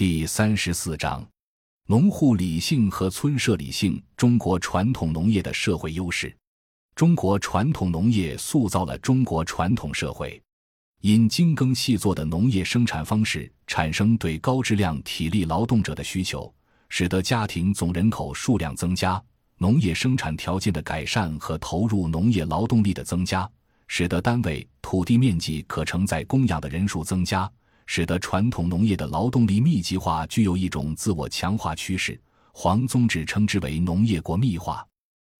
第三十四章：农户理性和村社理性。中国传统农业的社会优势。中国传统农业塑造了中国传统社会。因精耕细作的农业生产方式产生对高质量体力劳动者的需求，使得家庭总人口数量增加；农业生产条件的改善和投入农业劳动力的增加，使得单位土地面积可承载供养的人数增加。使得传统农业的劳动力密集化具有一种自我强化趋势。黄宗治称之为“农业国密化”。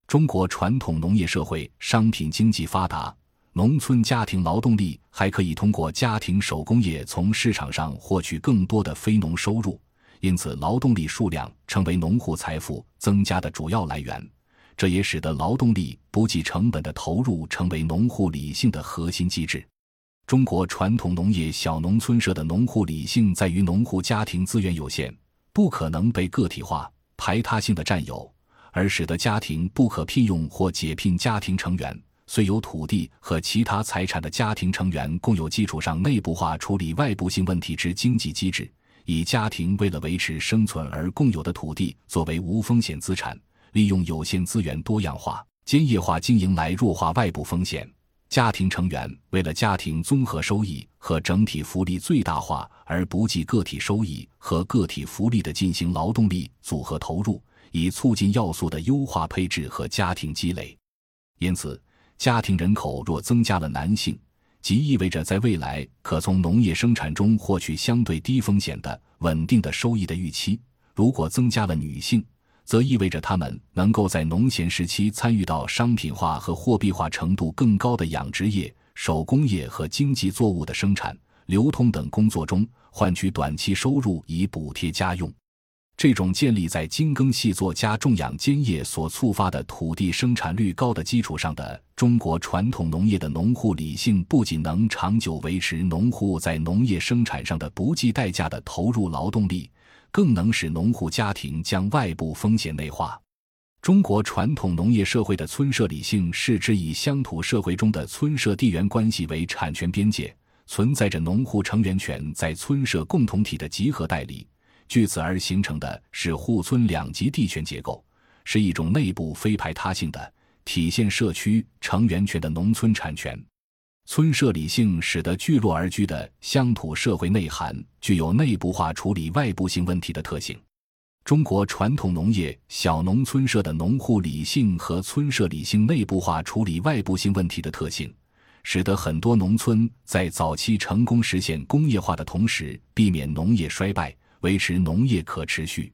中国传统农业社会商品经济发达，农村家庭劳动力还可以通过家庭手工业从市场上获取更多的非农收入，因此劳动力数量成为农户财富增加的主要来源。这也使得劳动力不计成本的投入成为农户理性的核心机制。中国传统农业小农村社的农户理性在于农户家庭资源有限，不可能被个体化、排他性的占有，而使得家庭不可聘用或解聘家庭成员。虽有土地和其他财产的家庭成员共有基础上内部化处理外部性问题之经济机制，以家庭为了维持生存而共有的土地作为无风险资产，利用有限资源多样化、兼业化经营来弱化外部风险。家庭成员为了家庭综合收益和整体福利最大化而不计个体收益和个体福利的进行劳动力组合投入，以促进要素的优化配置和家庭积累。因此，家庭人口若增加了男性，即意味着在未来可从农业生产中获取相对低风险的稳定的收益的预期；如果增加了女性，则意味着他们能够在农闲时期参与到商品化和货币化程度更高的养殖业、手工业和经济作物的生产、流通等工作中，换取短期收入以补贴家用。这种建立在精耕细作加种养兼业所触发的土地生产率高的基础上的中国传统农业的农户理性，不仅能长久维持农户在农业生产上的不计代价的投入劳动力。更能使农户家庭将外部风险内化。中国传统农业社会的村社理性是指以乡土社会中的村社地缘关系为产权边界，存在着农户成员权在村社共同体的集合代理，据此而形成的是户村两级地权结构，是一种内部非排他性的体现社区成员权的农村产权。村社理性使得聚落而居的乡土社会内涵具有内部化处理外部性问题的特性。中国传统农业小农村社的农户理性和村社理性内部化处理外部性问题的特性，使得很多农村在早期成功实现工业化的同时，避免农业衰败，维持农业可持续。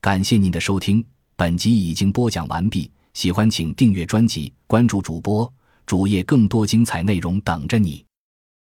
感谢您的收听，本集已经播讲完毕。喜欢请订阅专辑，关注主播。主页更多精彩内容等着你。